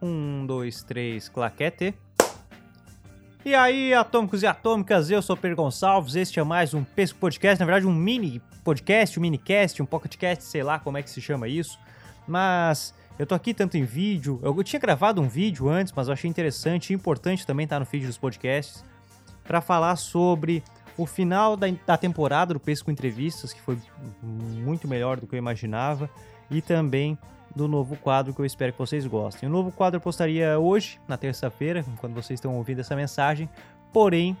Um, dois, três, claquete. E aí, atômicos e atômicas, eu sou Pedro Gonçalves, este é mais um Pesco Podcast, na verdade um mini podcast, um minicast, um pocketcast, sei lá como é que se chama isso, mas eu tô aqui tanto em vídeo, eu tinha gravado um vídeo antes, mas eu achei interessante e importante também estar tá no feed dos podcasts, para falar sobre o final da, da temporada do Pesco Entrevistas, que foi muito melhor do que eu imaginava, e também do novo quadro que eu espero que vocês gostem. O novo quadro eu postaria hoje, na terça-feira, quando vocês estão ouvindo essa mensagem. Porém,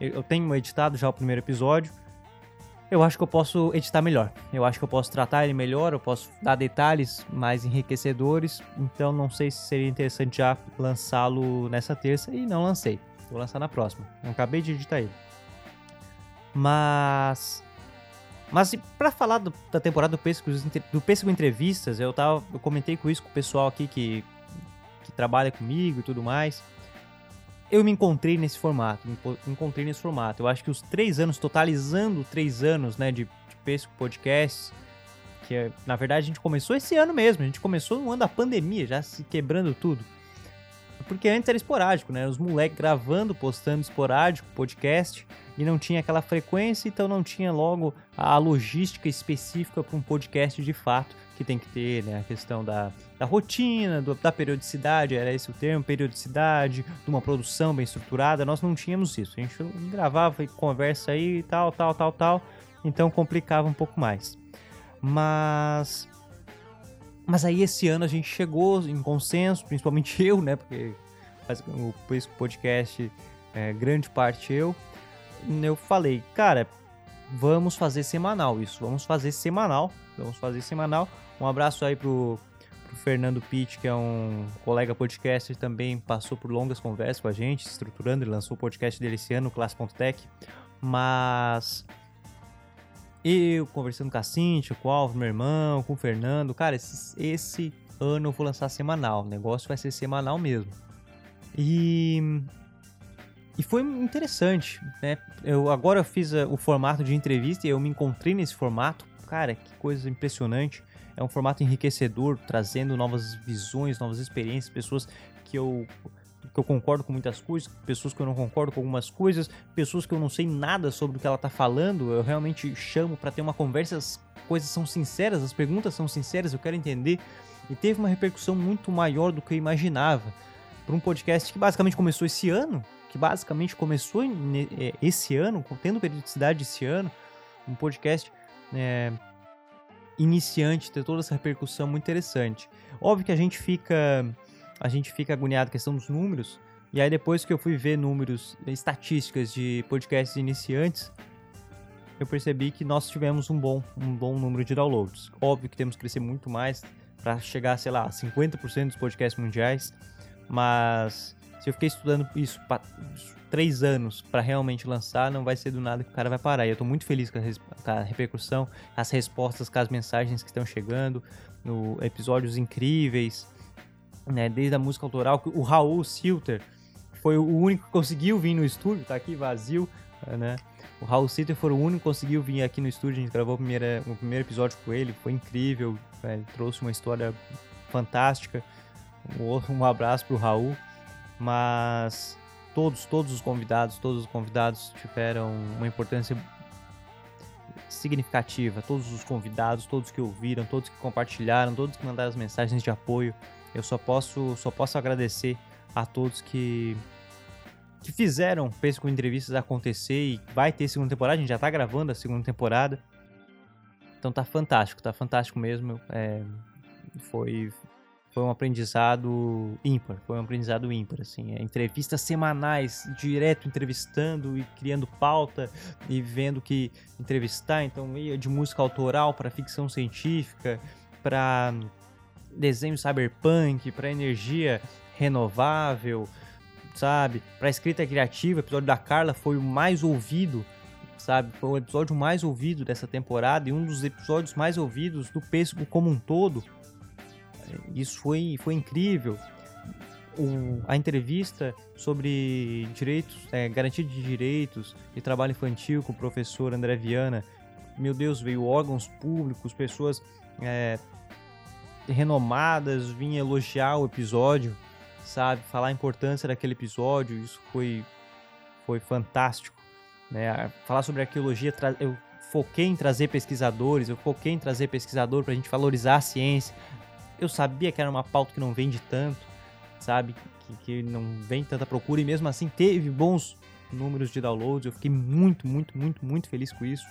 eu tenho editado já o primeiro episódio. Eu acho que eu posso editar melhor. Eu acho que eu posso tratar ele melhor, eu posso dar detalhes mais enriquecedores. Então não sei se seria interessante já lançá-lo nessa terça e não lancei. Vou lançar na próxima. Eu acabei de editar ele. Mas mas para falar do, da temporada do Pêssego, do Pêssego Entrevistas, eu, tava, eu comentei com isso com o pessoal aqui que, que trabalha comigo e tudo mais. Eu me encontrei nesse formato, me encontrei nesse formato. Eu acho que os três anos, totalizando três anos né, de, de Pêssego Podcast, que é, na verdade a gente começou esse ano mesmo, a gente começou no ano da pandemia, já se quebrando tudo. Porque antes era esporádico, né? Os moleques gravando, postando esporádico, podcast, e não tinha aquela frequência, então não tinha logo a logística específica para um podcast de fato que tem que ter, né? A questão da, da rotina, do, da periodicidade, era esse o termo, periodicidade, de uma produção bem estruturada, nós não tínhamos isso. A gente gravava conversa aí, tal, tal, tal, tal, então complicava um pouco mais. Mas mas aí esse ano a gente chegou em consenso, principalmente eu, né? Porque o podcast é grande parte eu. Eu falei, cara, vamos fazer semanal isso, vamos fazer semanal, vamos fazer semanal. Um abraço aí pro, pro Fernando Pitt, que é um colega podcaster também, passou por longas conversas com a gente, estruturando, ele lançou o podcast dele esse ano, Classe.tech. Mas eu conversando com a Cintia, com o Alvo, meu irmão, com o Fernando. Cara, esse, esse ano eu vou lançar semanal. O negócio vai ser semanal mesmo. E. E foi interessante, né? Eu, agora eu fiz a, o formato de entrevista e eu me encontrei nesse formato. Cara, que coisa impressionante. É um formato enriquecedor, trazendo novas visões, novas experiências, pessoas que eu que eu concordo com muitas coisas, pessoas que eu não concordo com algumas coisas, pessoas que eu não sei nada sobre o que ela tá falando, eu realmente chamo para ter uma conversa, as coisas são sinceras, as perguntas são sinceras, eu quero entender. E teve uma repercussão muito maior do que eu imaginava. Para um podcast que basicamente começou esse ano, que basicamente começou é, esse ano, tendo periodicidade esse ano, um podcast é, iniciante, ter toda essa repercussão muito interessante. Óbvio que a gente fica a gente fica agoniado com a questão dos números. E aí depois que eu fui ver números, estatísticas de podcasts iniciantes, eu percebi que nós tivemos um bom, um bom número de downloads. Óbvio que temos que crescer muito mais para chegar, sei lá, a 50% dos podcasts mundiais, mas se eu fiquei estudando isso três anos para realmente lançar, não vai ser do nada que o cara vai parar. E eu tô muito feliz com a, com a repercussão, as respostas com as mensagens que estão chegando, no episódios incríveis, né? Desde a música autoral, o Raul Silter foi o único que conseguiu vir no estúdio, tá aqui vazio, né? O Raul Silter foi o único que conseguiu vir aqui no estúdio, a gente gravou o primeiro, o primeiro episódio com ele, foi incrível, né? trouxe uma história fantástica. Um, um abraço pro Raul, mas todos, todos os convidados, todos os convidados tiveram uma importância significativa. Todos os convidados, todos que ouviram, todos que compartilharam, todos que mandaram as mensagens de apoio. Eu só posso, só posso agradecer a todos que que fizeram Pense com Entrevistas acontecer e vai ter segunda temporada, a gente já tá gravando a segunda temporada. Então tá fantástico, tá fantástico mesmo. É, foi, foi um aprendizado ímpar, foi um aprendizado ímpar, assim. É, entrevistas semanais, direto entrevistando e criando pauta e vendo que entrevistar, então ia de música autoral para ficção científica, para desenho cyberpunk, para energia renovável, sabe? Para escrita criativa, o episódio da Carla foi o mais ouvido, sabe? Foi o episódio mais ouvido dessa temporada e um dos episódios mais ouvidos do Pêssego como um todo. Isso foi, foi incrível. O, a entrevista sobre direitos, é, garantia de direitos e trabalho infantil com o professor André Viana. Meu Deus, veio órgãos públicos, pessoas é, renomadas vinham elogiar o episódio. sabe? Falar a importância daquele episódio, isso foi, foi fantástico. Né? Falar sobre arqueologia, eu foquei em trazer pesquisadores, eu foquei em trazer pesquisador para a gente valorizar a ciência. Eu sabia que era uma pauta que não vende tanto, sabe? Que, que não vem tanta procura e mesmo assim teve bons números de downloads. Eu fiquei muito, muito, muito, muito feliz com isso.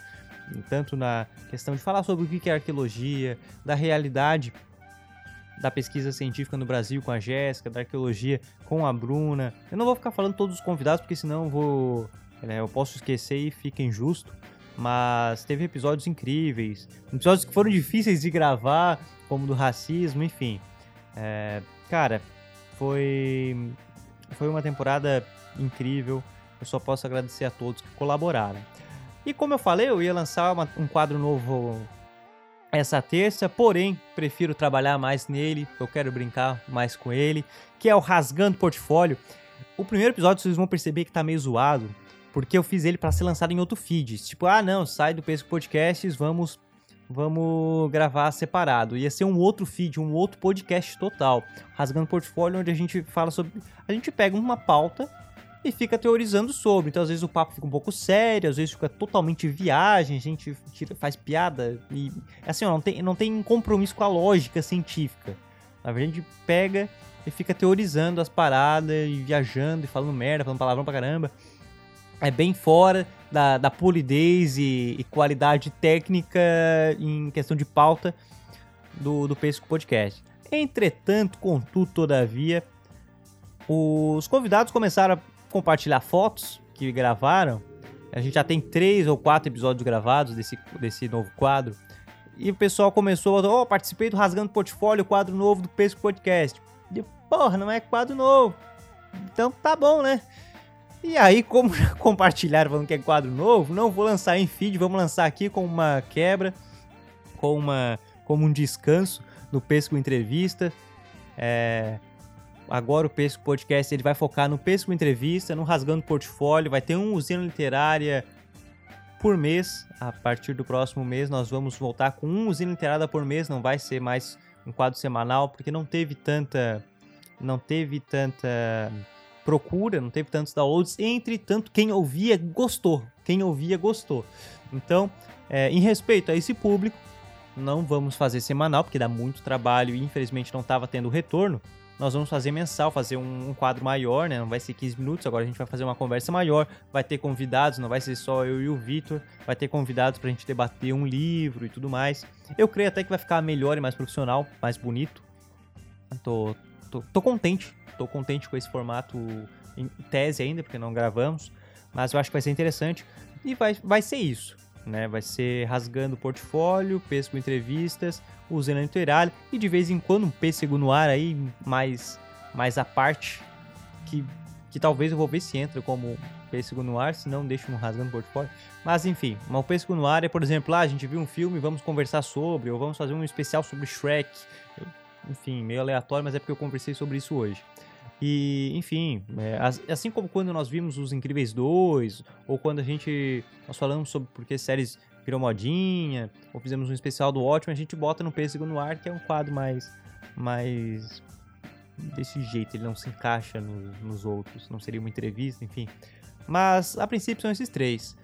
Tanto na questão de falar sobre o que é arqueologia, da realidade da pesquisa científica no Brasil com a Jéssica, da arqueologia com a Bruna. Eu não vou ficar falando todos os convidados porque senão eu vou, né, eu posso esquecer e fica injusto. Mas teve episódios incríveis, episódios que foram difíceis de gravar, como do racismo, enfim. É, cara, foi foi uma temporada incrível. Eu só posso agradecer a todos que colaboraram. E como eu falei, eu ia lançar uma, um quadro novo essa terça, porém prefiro trabalhar mais nele, eu quero brincar mais com ele, que é o Rasgando Portfólio. O primeiro episódio vocês vão perceber que tá meio zoado, porque eu fiz ele para ser lançado em outro feed. Tipo, ah, não, sai do Pesco Podcasts, vamos vamos gravar separado. Ia ser um outro feed, um outro podcast total. Rasgando Portfólio, onde a gente fala sobre. A gente pega uma pauta e fica teorizando sobre. Então, às vezes, o papo fica um pouco sério, às vezes fica totalmente viagem, a gente tira, faz piada. E assim, ó, não tem, não tem compromisso com a lógica científica. Na verdade, a gente pega e fica teorizando as paradas e viajando e falando merda, falando palavrão pra caramba. É bem fora da, da polidez e, e qualidade técnica em questão de pauta do, do Pesco Podcast. Entretanto, contudo, todavia, os convidados começaram a compartilhar fotos que gravaram. A gente já tem três ou quatro episódios gravados desse, desse novo quadro. E o pessoal começou a oh, participei do Rasgando Portfólio, quadro novo do Pesco Podcast. E, porra, não é quadro novo. Então tá bom, né? E aí, como compartilharam falando que é quadro novo, não vou lançar em feed, vamos lançar aqui com uma quebra, com uma como um descanso no Pesco Entrevista. É, agora o Pesco Podcast ele vai focar no Pesco Entrevista, no Rasgando Portfólio, vai ter um usina literária por mês. A partir do próximo mês nós vamos voltar com um usina literária por mês, não vai ser mais um quadro semanal, porque não teve tanta não teve tanta procura, não teve tantos downloads, entretanto quem ouvia gostou, quem ouvia gostou. Então, é, em respeito a esse público, não vamos fazer semanal, porque dá muito trabalho e infelizmente não estava tendo retorno nós vamos fazer mensal, fazer um, um, quadro maior, né? Não vai ser 15 minutos, agora a gente vai fazer uma conversa maior, vai ter convidados, não vai ser só eu e o Vitor, vai ter convidados pra gente debater um livro e tudo mais. Eu creio até que vai ficar melhor e mais profissional, mais bonito. Tô, tô, tô contente, tô contente com esse formato em tese ainda, porque não gravamos, mas eu acho que vai ser interessante e vai, vai ser isso né? Vai ser rasgando o portfólio, pêssego entrevistas, usando literário e de vez em quando um pêssego no ar aí mais mais à parte que que talvez eu vou ver se entra como pêssego no ar, se não deixo no rasgando o portfólio. Mas enfim, o pêssego no ar é, por exemplo, ah, a gente viu um filme, vamos conversar sobre, ou vamos fazer um especial sobre Shrek. Enfim, meio aleatório, mas é porque eu conversei sobre isso hoje. E, enfim, é, assim como quando nós vimos Os Incríveis 2, ou quando a gente. Nós falamos sobre porque séries virou modinha, ou fizemos um especial do ótimo, a gente bota no Pêssego no Ar, que é um quadro mais. mais. desse jeito, ele não se encaixa no, nos outros, não seria uma entrevista, enfim. Mas a princípio são esses três.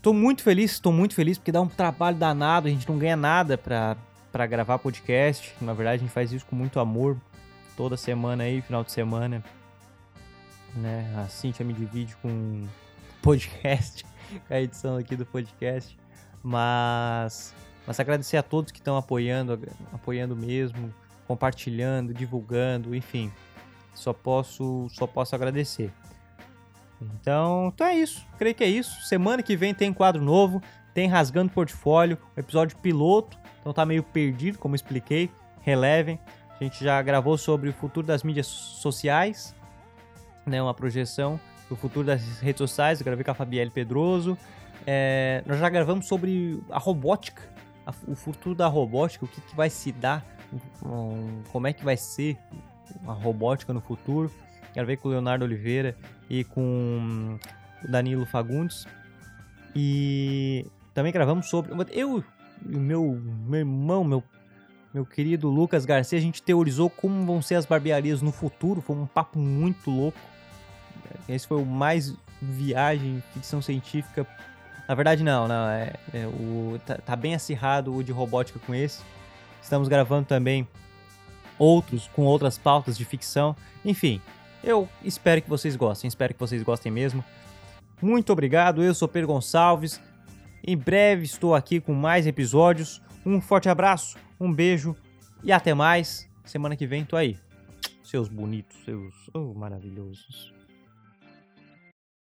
Tô muito feliz, estou muito feliz porque dá um trabalho danado, a gente não ganha nada pra, pra gravar podcast. Na verdade, a gente faz isso com muito amor, toda semana aí, final de semana. Né? A Cintia me divide com podcast, a edição aqui do podcast. Mas, mas agradecer a todos que estão apoiando, apoiando mesmo, compartilhando, divulgando, enfim. Só posso, só posso agradecer. Então, então é isso. Creio que é isso. Semana que vem tem quadro novo, tem rasgando portfólio, episódio piloto. Então tá meio perdido, como expliquei. Relevem. A gente já gravou sobre o futuro das mídias sociais, né, uma projeção do futuro das redes sociais. Eu gravei com a Fabielle Pedroso. É, nós já gravamos sobre a robótica, a, o futuro da robótica, o que, que vai se dar, um, como é que vai ser a robótica no futuro. Gravei com o Leonardo Oliveira e com o Danilo Fagundes. E também gravamos sobre. Eu e meu, meu irmão, meu meu querido Lucas Garcia. A gente teorizou como vão ser as barbearias no futuro. Foi um papo muito louco. Esse foi o mais viagem, ficção científica. Na verdade, não, não. É, é o, tá, tá bem acirrado o de robótica com esse. Estamos gravando também outros com outras pautas de ficção. Enfim, eu espero que vocês gostem, espero que vocês gostem mesmo. Muito obrigado, eu sou Pedro Gonçalves. Em breve estou aqui com mais episódios. Um forte abraço, um beijo e até mais. Semana que vem tô aí. Seus bonitos, seus oh, maravilhosos.